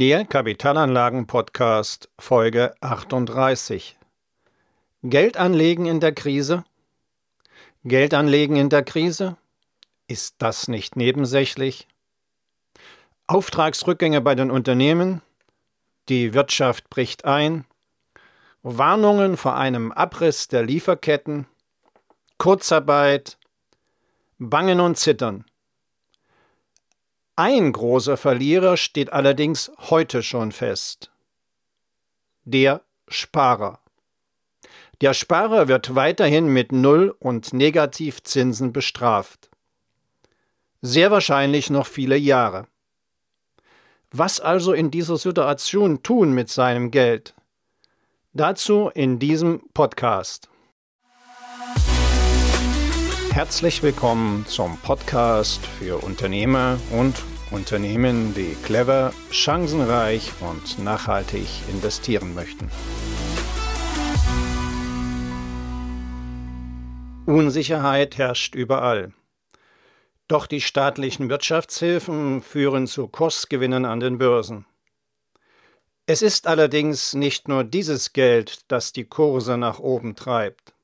Der Kapitalanlagen-Podcast Folge 38. Geld anlegen in der Krise? Geld anlegen in der Krise? Ist das nicht nebensächlich? Auftragsrückgänge bei den Unternehmen? Die Wirtschaft bricht ein? Warnungen vor einem Abriss der Lieferketten? Kurzarbeit? Bangen und Zittern. Ein großer Verlierer steht allerdings heute schon fest. Der Sparer. Der Sparer wird weiterhin mit Null- und Negativzinsen bestraft. Sehr wahrscheinlich noch viele Jahre. Was also in dieser Situation tun mit seinem Geld? Dazu in diesem Podcast. Herzlich willkommen zum Podcast für Unternehmer und Unternehmen, die clever, chancenreich und nachhaltig investieren möchten. Unsicherheit herrscht überall. Doch die staatlichen Wirtschaftshilfen führen zu Kursgewinnen an den Börsen. Es ist allerdings nicht nur dieses Geld, das die Kurse nach oben treibt.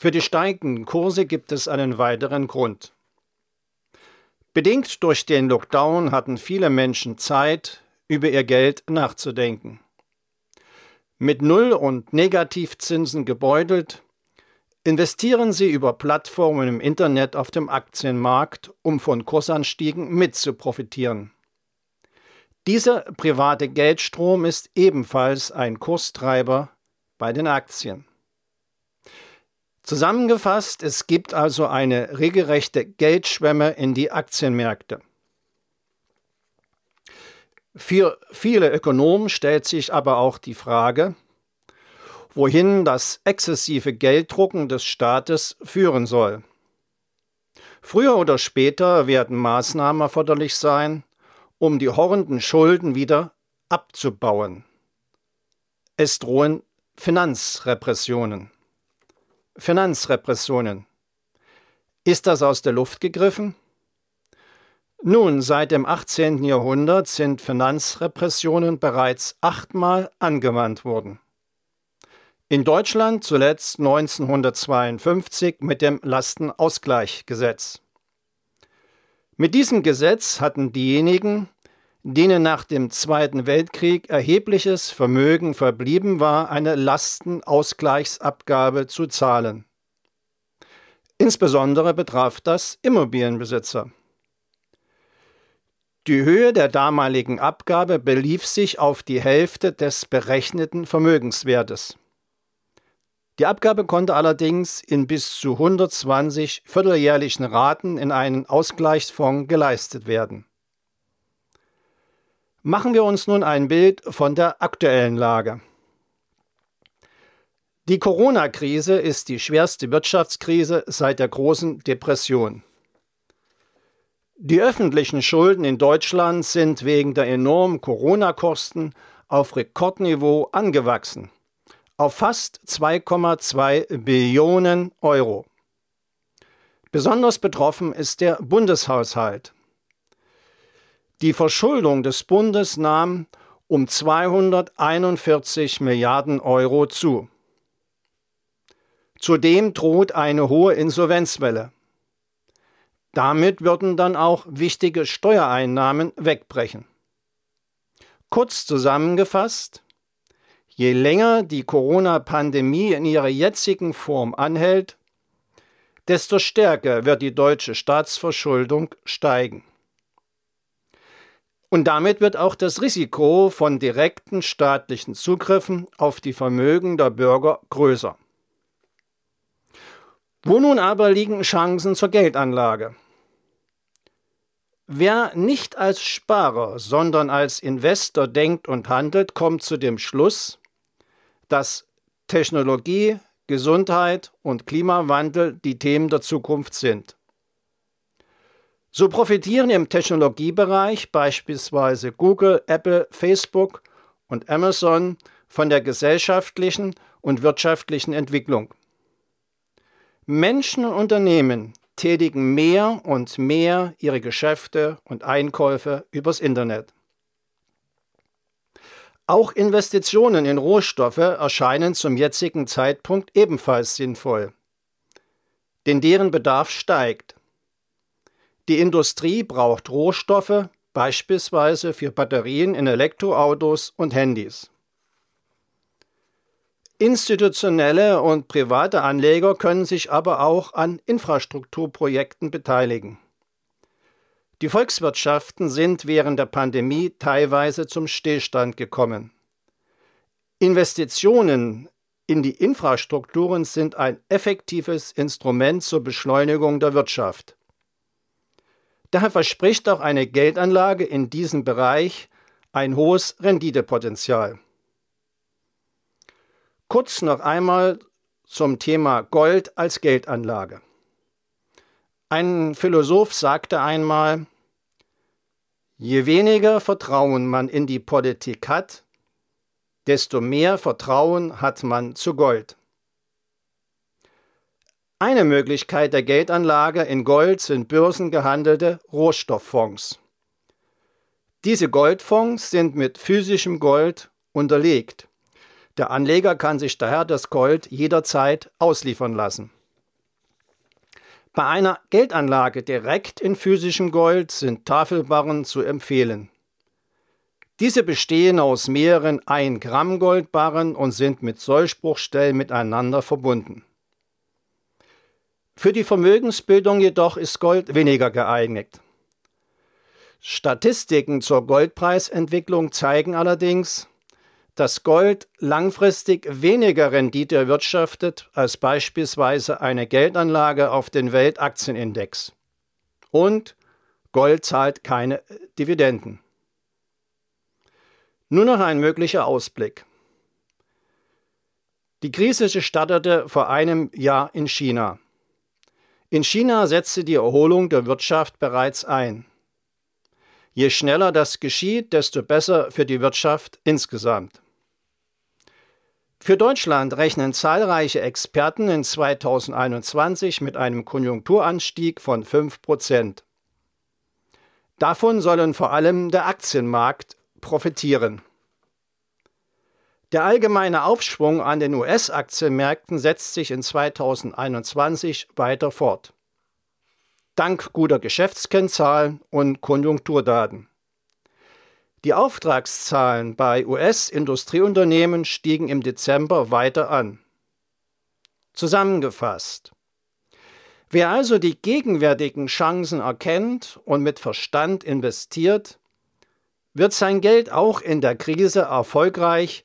Für die steigenden Kurse gibt es einen weiteren Grund. Bedingt durch den Lockdown hatten viele Menschen Zeit, über ihr Geld nachzudenken. Mit Null- und Negativzinsen gebeutelt, investieren sie über Plattformen im Internet auf dem Aktienmarkt, um von Kursanstiegen mitzuprofitieren. Dieser private Geldstrom ist ebenfalls ein Kurstreiber bei den Aktien. Zusammengefasst, es gibt also eine regelrechte Geldschwemme in die Aktienmärkte. Für viele Ökonomen stellt sich aber auch die Frage, wohin das exzessive Gelddrucken des Staates führen soll. Früher oder später werden Maßnahmen erforderlich sein, um die horrenden Schulden wieder abzubauen. Es drohen Finanzrepressionen. Finanzrepressionen. Ist das aus der Luft gegriffen? Nun, seit dem 18. Jahrhundert sind Finanzrepressionen bereits achtmal angewandt worden. In Deutschland zuletzt 1952 mit dem Lastenausgleichgesetz. Mit diesem Gesetz hatten diejenigen, denen nach dem Zweiten Weltkrieg erhebliches Vermögen verblieben war, eine Lastenausgleichsabgabe zu zahlen. Insbesondere betraf das Immobilienbesitzer. Die Höhe der damaligen Abgabe belief sich auf die Hälfte des berechneten Vermögenswertes. Die Abgabe konnte allerdings in bis zu 120 vierteljährlichen Raten in einen Ausgleichsfonds geleistet werden. Machen wir uns nun ein Bild von der aktuellen Lage. Die Corona-Krise ist die schwerste Wirtschaftskrise seit der großen Depression. Die öffentlichen Schulden in Deutschland sind wegen der enormen Corona-Kosten auf Rekordniveau angewachsen, auf fast 2,2 Billionen Euro. Besonders betroffen ist der Bundeshaushalt. Die Verschuldung des Bundes nahm um 241 Milliarden Euro zu. Zudem droht eine hohe Insolvenzwelle. Damit würden dann auch wichtige Steuereinnahmen wegbrechen. Kurz zusammengefasst, je länger die Corona-Pandemie in ihrer jetzigen Form anhält, desto stärker wird die deutsche Staatsverschuldung steigen. Und damit wird auch das Risiko von direkten staatlichen Zugriffen auf die Vermögen der Bürger größer. Wo nun aber liegen Chancen zur Geldanlage? Wer nicht als Sparer, sondern als Investor denkt und handelt, kommt zu dem Schluss, dass Technologie, Gesundheit und Klimawandel die Themen der Zukunft sind. So profitieren im Technologiebereich beispielsweise Google, Apple, Facebook und Amazon von der gesellschaftlichen und wirtschaftlichen Entwicklung. Menschen und Unternehmen tätigen mehr und mehr ihre Geschäfte und Einkäufe übers Internet. Auch Investitionen in Rohstoffe erscheinen zum jetzigen Zeitpunkt ebenfalls sinnvoll, denn deren Bedarf steigt. Die Industrie braucht Rohstoffe, beispielsweise für Batterien in Elektroautos und Handys. Institutionelle und private Anleger können sich aber auch an Infrastrukturprojekten beteiligen. Die Volkswirtschaften sind während der Pandemie teilweise zum Stillstand gekommen. Investitionen in die Infrastrukturen sind ein effektives Instrument zur Beschleunigung der Wirtschaft. Daher verspricht auch eine Geldanlage in diesem Bereich ein hohes Renditepotenzial. Kurz noch einmal zum Thema Gold als Geldanlage. Ein Philosoph sagte einmal, je weniger Vertrauen man in die Politik hat, desto mehr Vertrauen hat man zu Gold. Eine Möglichkeit der Geldanlage in Gold sind börsengehandelte Rohstofffonds. Diese Goldfonds sind mit physischem Gold unterlegt. Der Anleger kann sich daher das Gold jederzeit ausliefern lassen. Bei einer Geldanlage direkt in physischem Gold sind Tafelbarren zu empfehlen. Diese bestehen aus mehreren 1 Gramm Goldbarren und sind mit Sollspruchstellen miteinander verbunden. Für die Vermögensbildung jedoch ist Gold weniger geeignet. Statistiken zur Goldpreisentwicklung zeigen allerdings, dass Gold langfristig weniger Rendite erwirtschaftet als beispielsweise eine Geldanlage auf den Weltaktienindex. Und Gold zahlt keine Dividenden. Nur noch ein möglicher Ausblick. Die Krise startete vor einem Jahr in China. In China setzte die Erholung der Wirtschaft bereits ein. Je schneller das geschieht, desto besser für die Wirtschaft insgesamt. Für Deutschland rechnen zahlreiche Experten in 2021 mit einem Konjunkturanstieg von 5 Prozent. Davon sollen vor allem der Aktienmarkt profitieren. Der allgemeine Aufschwung an den US-Aktienmärkten setzt sich in 2021 weiter fort dank guter Geschäftskennzahlen und Konjunkturdaten. Die Auftragszahlen bei US-Industrieunternehmen stiegen im Dezember weiter an. Zusammengefasst. Wer also die gegenwärtigen Chancen erkennt und mit Verstand investiert, wird sein Geld auch in der Krise erfolgreich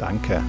Danke.